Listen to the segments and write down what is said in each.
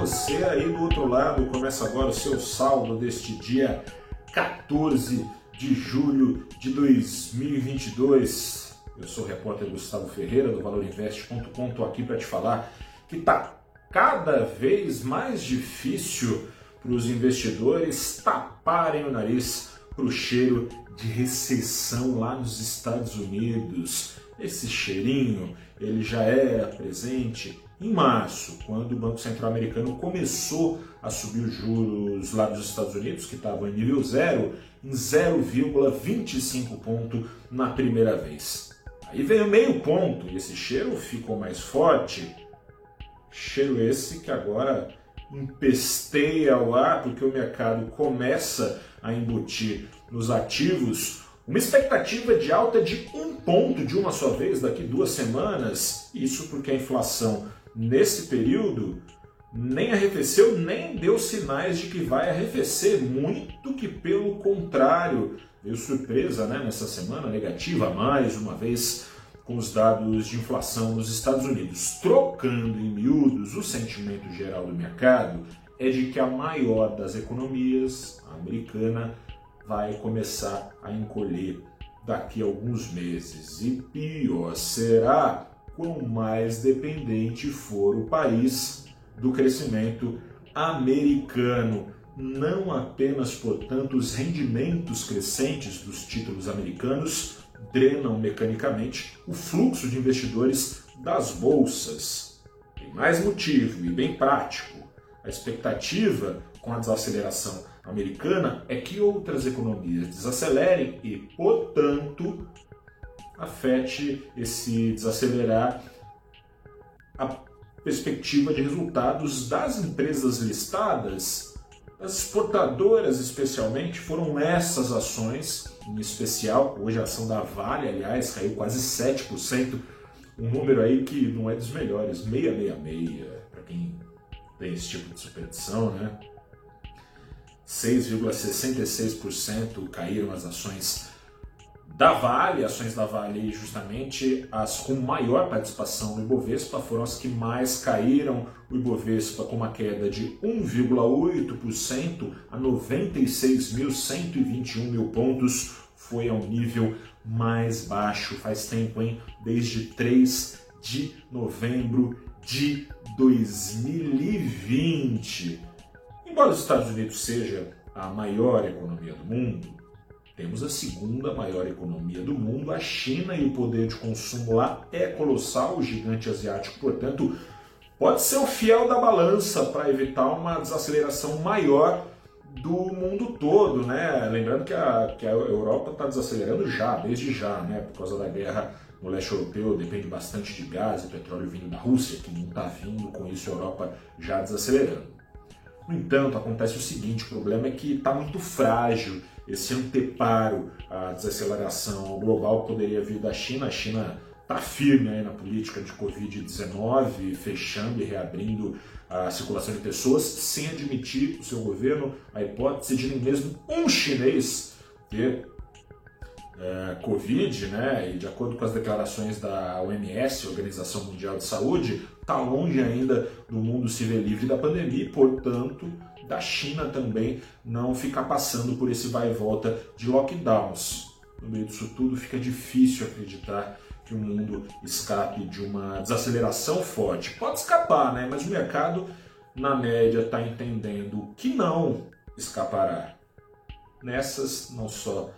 você aí do outro lado. Começa agora o seu saldo deste dia 14 de julho de 2022. Eu sou o repórter Gustavo Ferreira do ValorInvest.com. Estou aqui para te falar que está cada vez mais difícil para os investidores taparem o nariz para o cheiro de recessão lá nos Estados Unidos. Esse cheirinho ele já era presente em março, quando o Banco Central Americano começou a subir os juros lá dos Estados Unidos, que estavam em nível zero, em 0,25 ponto na primeira vez. Aí veio meio ponto e esse cheiro ficou mais forte. Cheiro esse que agora empesteia o ar porque o mercado começa a embutir nos ativos uma expectativa de alta de um ponto de uma só vez daqui duas semanas. Isso porque a inflação nesse período nem arrefeceu, nem deu sinais de que vai arrefecer, muito que pelo contrário. Veio surpresa né, nessa semana negativa, mais uma vez, com os dados de inflação nos Estados Unidos. Trocando em miúdos, o sentimento geral do mercado é de que a maior das economias, a americana, vai começar a encolher daqui a alguns meses. E pior será quanto mais dependente for o país do crescimento americano. Não apenas, portanto, os rendimentos crescentes dos títulos americanos drenam mecanicamente o fluxo de investidores das bolsas. Tem mais motivo e bem prático. A expectativa com a desaceleração americana é que outras economias desacelerem e, portanto, afete esse desacelerar a perspectiva de resultados das empresas listadas, as exportadoras especialmente, foram essas ações, em especial, hoje a ação da Vale, aliás, caiu quase 7%, um número aí que não é dos melhores, 666, para quem tem esse tipo de superstição, né? 6,66% caíram as ações da Vale, ações da Vale, justamente as com maior participação no Ibovespa, foram as que mais caíram. O Ibovespa com uma queda de 1,8% a 96.121 mil pontos, foi ao nível mais baixo faz tempo, hein? Desde 3 de novembro de 2020. Embora os Estados Unidos seja a maior economia do mundo, temos a segunda maior economia do mundo, a China, e o poder de consumo lá é colossal, o gigante asiático, portanto, pode ser o fiel da balança para evitar uma desaceleração maior do mundo todo, né? Lembrando que a, que a Europa está desacelerando já, desde já, né? Por causa da guerra no leste europeu, depende bastante de gás e petróleo vindo da Rússia, que não está vindo, com isso a Europa já desacelerando. No entanto, acontece o seguinte: o problema é que está muito frágil esse anteparo à desaceleração global que poderia vir da China. A China está firme aí na política de Covid-19, fechando e reabrindo a circulação de pessoas, sem admitir o seu governo a hipótese de nem mesmo um chinês ter é, Covid, né? E de acordo com as declarações da OMS, Organização Mundial de Saúde, está longe ainda do mundo se ver livre da pandemia e, portanto, da China também não ficar passando por esse vai e volta de lockdowns. No meio disso tudo, fica difícil acreditar que o mundo escape de uma desaceleração forte. Pode escapar, né? Mas o mercado, na média, está entendendo que não escapará. Nessas, não só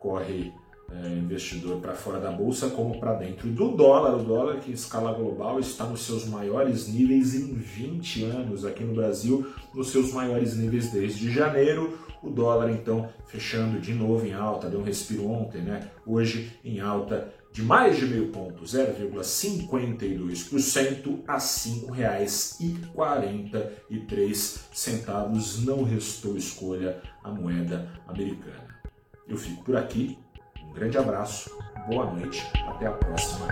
corre é, investidor para fora da bolsa como para dentro do dólar. O dólar, que em escala global está nos seus maiores níveis em 20 anos, aqui no Brasil, nos seus maiores níveis desde janeiro. O dólar, então, fechando de novo em alta, deu um respiro ontem, né? Hoje em alta de mais de meio ponto, 0,52% a R$ 5,43. Não restou escolha a moeda americana. Eu fico por aqui. Um grande abraço, boa noite, até a próxima.